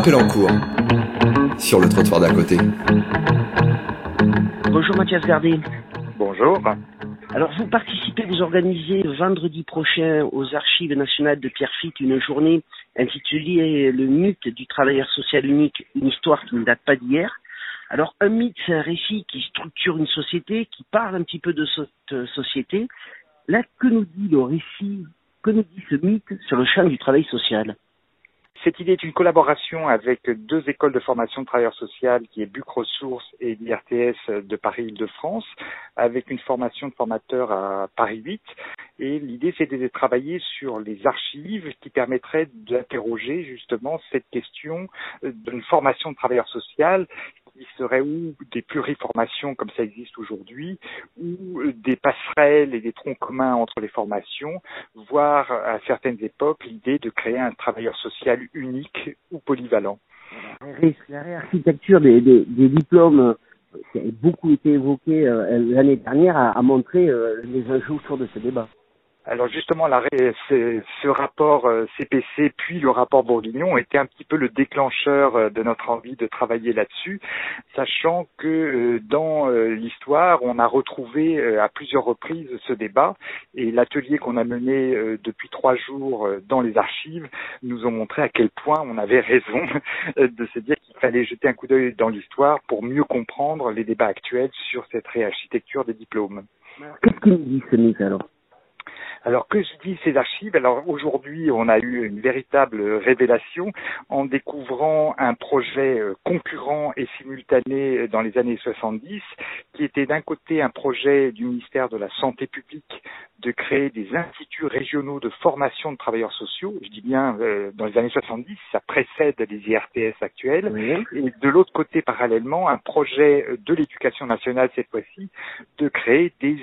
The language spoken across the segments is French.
appel en cours sur le trottoir d'à côté. Bonjour Mathias Gardé. Bonjour. Alors vous participez, vous organisez vendredi prochain aux Archives nationales de Pierrefitte une journée intitulée Le mythe du travailleur social unique, une histoire qui ne date pas d'hier. Alors un mythe, c'est un récit qui structure une société, qui parle un petit peu de cette société. Là, que nous dit le récit, que nous dit ce mythe sur le champ du travail social? Cette idée est une collaboration avec deux écoles de formation de travailleurs sociaux qui est BUC Ressources et l'IRTS de Paris-Île-de-France, avec une formation de formateurs à Paris 8. Et l'idée, c'est de travailler sur les archives qui permettraient d'interroger justement cette question d'une formation de travailleurs social qui serait ou des pluriformations comme ça existe aujourd'hui, ou des passerelles et des troncs communs entre les formations, voire à certaines époques l'idée de créer un travailleur social unique ou polyvalent. La réarchitecture des, diplômes qui a beaucoup été évoquée euh, l'année dernière a, montré euh, les enjeux autour de ce débat. Alors justement, ce rapport CPC euh, puis le rapport Bourguignon était un petit peu le déclencheur euh, de notre envie de travailler là-dessus, sachant que euh, dans l'histoire, on a retrouvé à plusieurs reprises ce débat et l'atelier qu'on a mené depuis trois jours dans les archives nous ont montré à quel point on avait raison de se dire qu'il fallait jeter un coup d'œil dans l'histoire pour mieux comprendre les débats actuels sur cette réarchitecture des diplômes. Qu'est-ce qu'il dit ce alors? Alors que je dis ces archives? Alors aujourd'hui, on a eu une véritable révélation en découvrant un projet euh, concurrent et simultané dans les années 70, qui était d'un côté un projet du ministère de la Santé publique de créer des instituts régionaux de formation de travailleurs sociaux. Je dis bien euh, dans les années 70, ça précède les IRTS actuels. Et de l'autre côté, parallèlement, un projet de l'éducation nationale cette fois-ci de créer des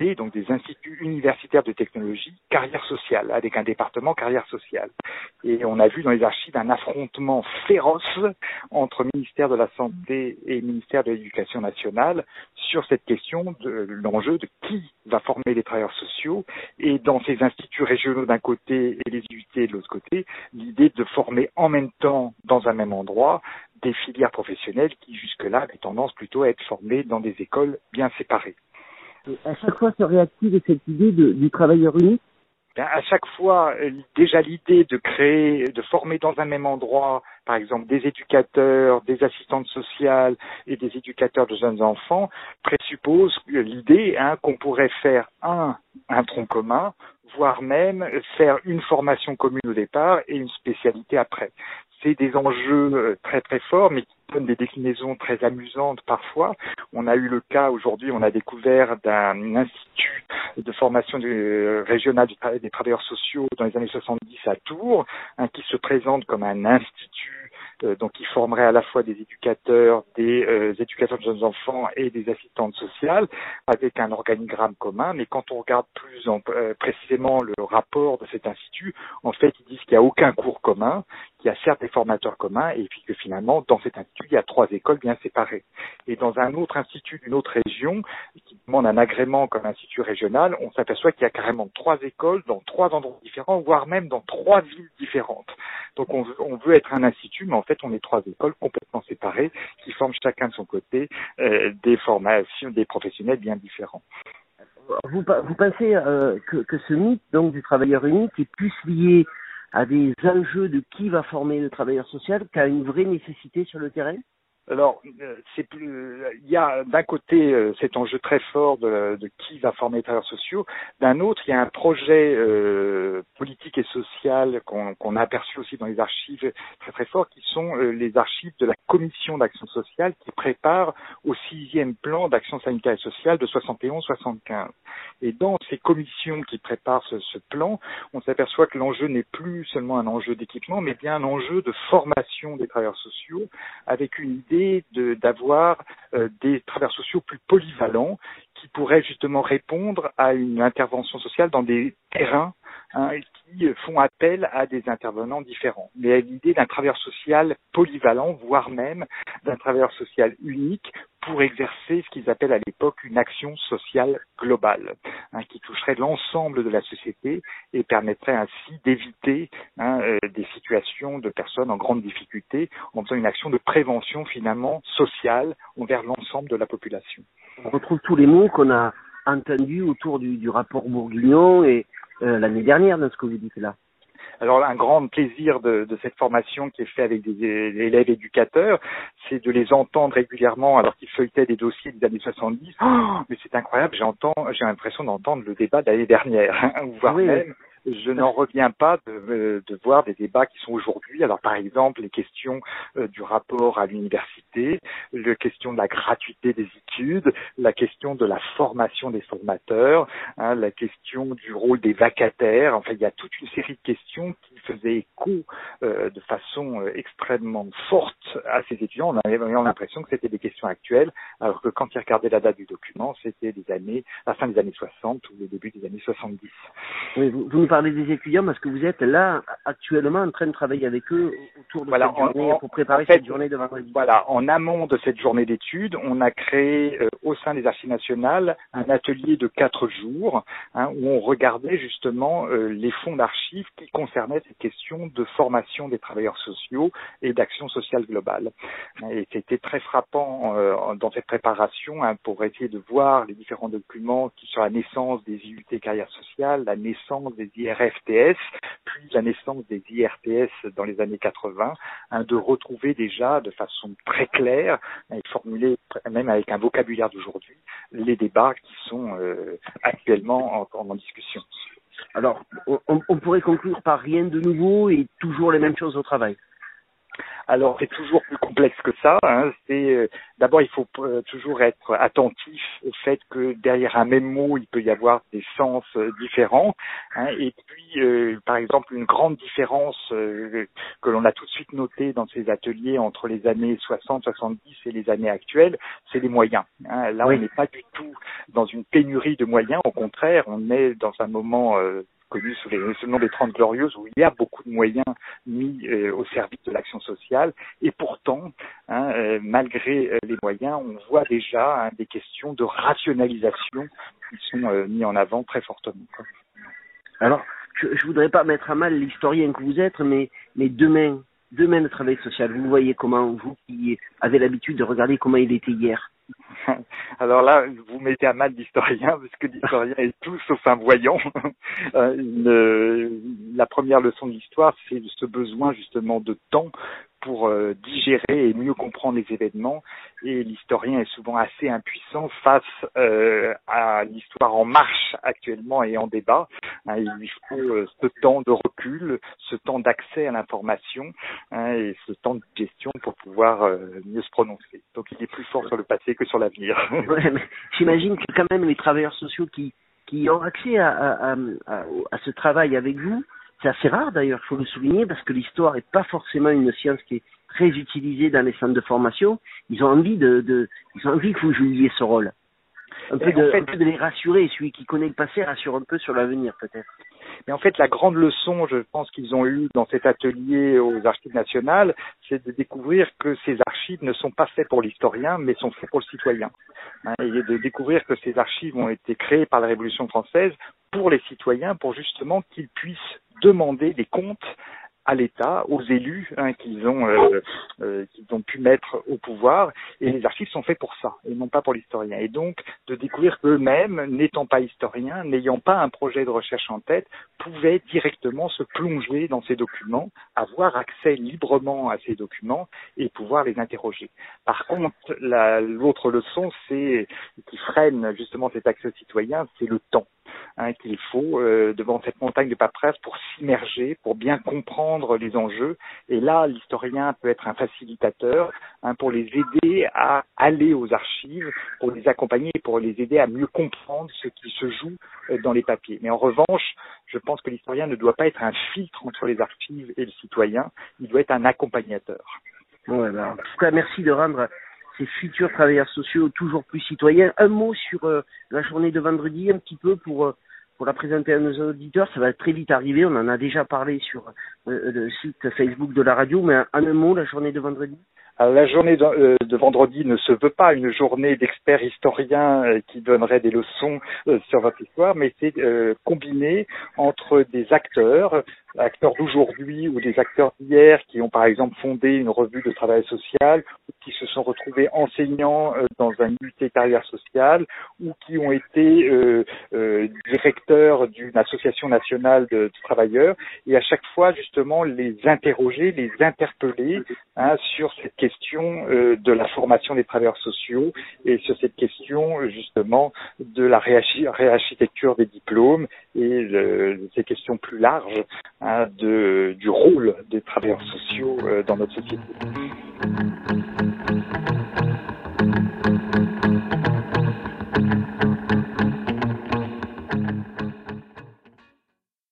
IUT, donc des instituts universitaires de technologie carrière sociale, avec un département carrière sociale. Et on a vu dans les archives un affrontement féroce entre ministère de la Santé et ministère de l'Éducation nationale sur cette question de l'enjeu de qui va former les travailleurs sociaux et dans ces instituts régionaux d'un côté et les UT de l'autre côté, l'idée de former en même temps dans un même endroit des filières professionnelles qui jusque-là avaient tendance plutôt à être formées dans des écoles bien séparées à chaque fois se réactive cette idée du travailleur unique ben, à chaque fois, euh, déjà l'idée de créer, de former dans un même endroit, par exemple, des éducateurs, des assistantes sociales et des éducateurs de jeunes enfants, présuppose l'idée hein, qu'on pourrait faire un, un tronc commun, voire même faire une formation commune au départ et une spécialité après. C'est des enjeux euh, très très forts, mais qui donnent des déclinaisons très amusantes parfois. On a eu le cas aujourd'hui, on a découvert d'un institut de formation du, régionale des travailleurs sociaux dans les années 70 à Tours, qui se présente comme un institut euh, donc qui formerait à la fois des éducateurs, des euh, éducateurs de jeunes enfants et des assistantes sociales, avec un organigramme commun. Mais quand on regarde plus euh, précisément le rapport de cet institut, en fait, ils disent qu'il n'y a aucun cours commun, qu'il y a certes des formateurs communs, et puis que finalement, dans cet institut, il y a trois écoles bien séparées. Et dans un autre institut d'une autre région, demande un agrément comme institut régional, on s'aperçoit qu'il y a carrément trois écoles dans trois endroits différents, voire même dans trois villes différentes. Donc on veut être un institut, mais en fait, on est trois écoles complètement séparées qui forment chacun de son côté euh, des formations, des professionnels bien différents. Vous, pensez euh, que, ce mythe donc du travailleur unique est plus lié à des enjeux de qui va former le travailleur social qu'à une vraie nécessité sur le terrain? Alors, euh, c'est plus, il y a d'un côté euh, cet enjeu très fort de, de, qui va former les travailleurs sociaux, d'un autre, il y a un projet euh, politique et social qu'on a aperçu aussi dans les archives très très fort, qui sont les archives de la Commission d'action sociale qui prépare au sixième plan d'action sanitaire et sociale de 71-75. Et dans ces commissions qui préparent ce, ce plan, on s'aperçoit que l'enjeu n'est plus seulement un enjeu d'équipement, mais bien un enjeu de formation des travailleurs sociaux, avec une idée d'avoir euh, des travailleurs sociaux plus polyvalents qui pourraient justement répondre à une intervention sociale dans des terrains hein, qui font appel à des intervenants différents. Mais à l'idée d'un travailleur social polyvalent, voire même d'un travailleur social unique pour exercer ce qu'ils appellent à l'époque une action sociale globale, hein, qui toucherait l'ensemble de la société et permettrait ainsi d'éviter hein, euh, des situations de personnes en grande difficulté en faisant une action de prévention finalement sociale envers l'ensemble de la population. On retrouve tous les mots qu'on a entendus autour du, du rapport Bourguignon et euh, l'année dernière dans ce que vous dites là. Alors un grand plaisir de, de, cette formation qui est faite avec des, élèves éducateurs, c'est de les entendre régulièrement alors qu'ils feuilletaient des dossiers des années 70. mais c'est incroyable, j'entends, j'ai l'impression d'entendre le débat de l'année dernière, hein, voire même je n'en reviens pas de, euh, de, voir des débats qui sont aujourd'hui. Alors par exemple les questions euh, du rapport à l'université, la question de la gratuité des études, la question de la formation des formateurs, hein, la question du rôle des vacataires. Enfin, il y a toute une série de questions qui faisaient écho euh, de façon extrêmement forte à ces étudiants. On avait l'impression que c'était des questions actuelles, alors que quand ils regardaient la date du document, c'était des années, la fin des années 60 ou le début des années 70. Oui, vous, vous parler des étudiants parce que vous êtes là actuellement en train de travailler avec eux autour de cette journée pour préparer cette journée de vendredi. Voilà, en amont de cette journée d'études, on a créé euh, au sein des Archives nationales un atelier de quatre jours hein, où on regardait justement euh, les fonds d'archives qui concernaient cette question de formation des travailleurs sociaux et d'action sociale globale. Et c'était très frappant euh, dans cette préparation hein, pour essayer de voir les différents documents qui sur la naissance des IUT carrières sociales, la naissance des IRFTS, puis la naissance des IRTS dans les années 80, hein, de retrouver déjà de façon très claire et formulée même avec un vocabulaire d'aujourd'hui les débats qui sont euh, actuellement en, en, discussion. Alors, on, on pourrait conclure par rien de nouveau et toujours les mêmes choses au travail. Alors c'est toujours plus complexe que ça. Hein. C'est euh, d'abord il faut euh, toujours être attentif au fait que derrière un même mot il peut y avoir des sens euh, différents. Hein. Et puis par exemple une grande différence que l'on a tout de suite notée dans ces ateliers entre les années 60, 70 et les années actuelles, c'est les moyens. Hein. Là on n'est pas du tout dans une pénurie de moyens. Au contraire, on est dans un moment connu sous, le nom des Trente Glorieuses, où il y a beaucoup de moyens mis euh, au service de l'action sociale. Et pourtant, hein, euh, malgré euh, les moyens, on voit déjà hein, des questions de rationalisation qui sont mis en avant très fortement. Alors, je ne voudrais pas mettre à mal l'historien que vous êtes, mais, mais demain, demain le travail social, vous voyez comment, vous qui avez l'habitude de regarder comment il était hier, alors là, vous mettez à mal l'historien, parce que l'historien est tout sauf un voyant. Euh, la première leçon de l'histoire, c'est ce besoin justement de temps pour euh, digérer et mieux comprendre les événements. Et l'historien est souvent assez impuissant face euh, à l'histoire en marche actuellement et en débat. Hein, il lui faut euh, ce temps de recul, ce temps d'accès à l'information hein, et ce temps de gestion pour pouvoir mieux se prononcer. Donc il est plus fort sur le passé que sur l'avenir. ouais, J'imagine que quand même les travailleurs sociaux qui, qui ont accès à, à, à ce travail avec vous, c'est assez rare d'ailleurs, il faut le souligner, parce que l'histoire n'est pas forcément une science qui est très utilisée dans les centres de formation. Ils ont envie de, de ils ont envie que vous jouiez ce rôle. Un peu, de, un peu de les rassurer, celui qui connaît le passé rassure un peu sur l'avenir peut-être. Mais en fait, la grande leçon, je pense qu'ils ont eue dans cet atelier aux archives nationales, c'est de découvrir que ces archives ne sont pas faites pour l'historien, mais sont faites pour le citoyen. Hein, et de découvrir que ces archives ont été créées par la Révolution française pour les citoyens, pour justement qu'ils puissent demander des comptes à l'État, aux élus hein, qu'ils ont euh, euh, ont pu mettre au pouvoir. Et les archives sont faits pour ça, et non pas pour l'historien. Et donc de découvrir qu'eux-mêmes, n'étant pas historiens, n'ayant pas un projet de recherche en tête, pouvaient directement se plonger dans ces documents, avoir accès librement à ces documents et pouvoir les interroger. Par contre, l'autre leçon, c'est qui freine justement cet accès citoyen, c'est le temps hein, qu'il faut euh, devant cette montagne de paperasse pour s'immerger, pour bien comprendre les enjeux. Et là, l'historien peut être un facilitateur hein, pour les aider à aller aux archives, pour les accompagner, pour les aider à mieux comprendre ce qui se joue euh, dans les papiers. Mais en revanche, je pense que l'historien ne doit pas être un filtre entre les archives et le citoyen, il doit être un accompagnateur. Ouais, ben, en tout cas, merci de rendre ces futurs travailleurs sociaux toujours plus citoyens. Un mot sur euh, la journée de vendredi, un petit peu pour, euh, pour la présenter à nos auditeurs, ça va très vite arriver. On en a déjà parlé sur euh, le site Facebook de la radio, mais en un mot, la journée de vendredi. Alors, la journée de, euh, de, vendredi ne se veut pas une journée d'experts historiens euh, qui donneraient des leçons euh, sur votre histoire, mais c'est combiné entre des acteurs, acteurs d'aujourd'hui ou des acteurs d'hier qui ont par exemple fondé une revue de travail social ou qui se sont retrouvés enseignants dans un unité carrière sociale ou qui ont été directeurs d'une association nationale de, travailleurs. Et à chaque fois justement les interroger, les interpeller hein, sur cette question euh, de la formation des travailleurs sociaux et sur cette question justement de la réarchitecture des diplômes et ces questions plus larges hein, de, du rôle des travailleurs sociaux euh, dans notre société.